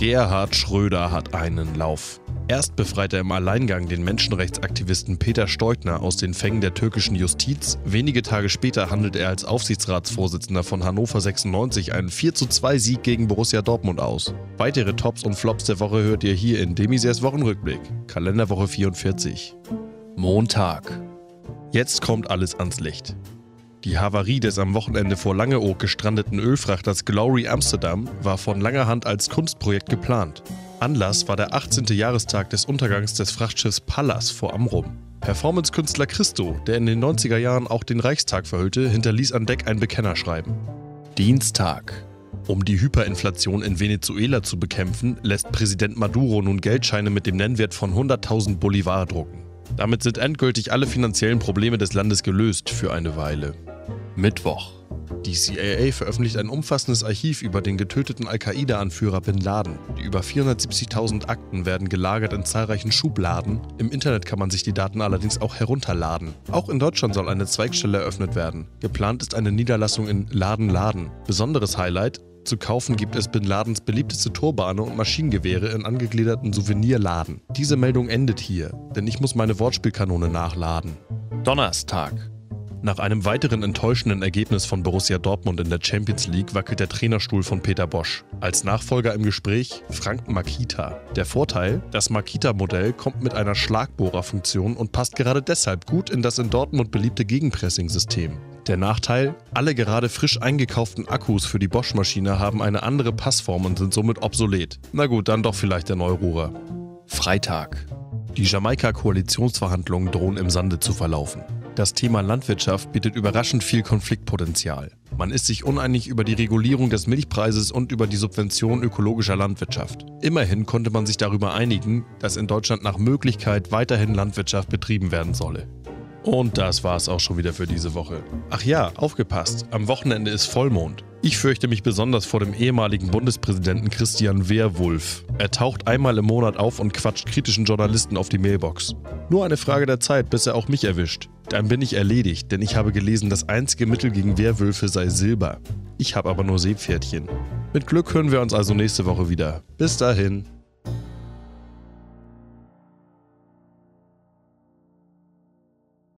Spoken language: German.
Gerhard Schröder hat einen Lauf. Erst befreit er im Alleingang den Menschenrechtsaktivisten Peter Steutner aus den Fängen der türkischen Justiz. Wenige Tage später handelt er als Aufsichtsratsvorsitzender von Hannover 96 einen 42 Sieg gegen Borussia Dortmund aus. Weitere Tops und Flops der Woche hört ihr hier in Demisers Wochenrückblick. Kalenderwoche 44. Montag. Jetzt kommt alles ans Licht. Die Havarie des am Wochenende vor Langeoog gestrandeten Ölfrachters Glory Amsterdam war von langer Hand als Kunstprojekt geplant. Anlass war der 18. Jahrestag des Untergangs des Frachtschiffs Pallas vor Amrum. Performance-Künstler Christo, der in den 90er Jahren auch den Reichstag verhüllte, hinterließ an Deck ein Bekennerschreiben. Dienstag. Um die Hyperinflation in Venezuela zu bekämpfen, lässt Präsident Maduro nun Geldscheine mit dem Nennwert von 100.000 Bolivar drucken. Damit sind endgültig alle finanziellen Probleme des Landes gelöst für eine Weile. Mittwoch. Die CIA veröffentlicht ein umfassendes Archiv über den getöteten Al-Qaida-Anführer Bin Laden. Die über 470.000 Akten werden gelagert in zahlreichen Schubladen. Im Internet kann man sich die Daten allerdings auch herunterladen. Auch in Deutschland soll eine Zweigstelle eröffnet werden. Geplant ist eine Niederlassung in Laden-Laden. Besonderes Highlight, zu kaufen gibt es Bin Ladens beliebteste Turbane und Maschinengewehre in angegliederten Souvenirladen. Diese Meldung endet hier, denn ich muss meine Wortspielkanone nachladen. Donnerstag. Nach einem weiteren enttäuschenden Ergebnis von Borussia Dortmund in der Champions League wackelt der Trainerstuhl von Peter Bosch. Als Nachfolger im Gespräch Frank Makita. Der Vorteil, das Makita-Modell kommt mit einer Schlagbohrerfunktion und passt gerade deshalb gut in das in Dortmund beliebte Gegenpressing-System. Der Nachteil, alle gerade frisch eingekauften Akkus für die Bosch-Maschine haben eine andere Passform und sind somit obsolet. Na gut, dann doch vielleicht der Neururer. Freitag. Die Jamaika-Koalitionsverhandlungen drohen im Sande zu verlaufen. Das Thema Landwirtschaft bietet überraschend viel Konfliktpotenzial. Man ist sich uneinig über die Regulierung des Milchpreises und über die Subvention ökologischer Landwirtschaft. Immerhin konnte man sich darüber einigen, dass in Deutschland nach Möglichkeit weiterhin Landwirtschaft betrieben werden solle. Und das war's auch schon wieder für diese Woche. Ach ja, aufgepasst, am Wochenende ist Vollmond. Ich fürchte mich besonders vor dem ehemaligen Bundespräsidenten Christian Wehrwulf. Er taucht einmal im Monat auf und quatscht kritischen Journalisten auf die Mailbox. Nur eine Frage der Zeit, bis er auch mich erwischt. Dann bin ich erledigt, denn ich habe gelesen, das einzige Mittel gegen Wehrwölfe sei Silber. Ich habe aber nur Seepferdchen. Mit Glück hören wir uns also nächste Woche wieder. Bis dahin.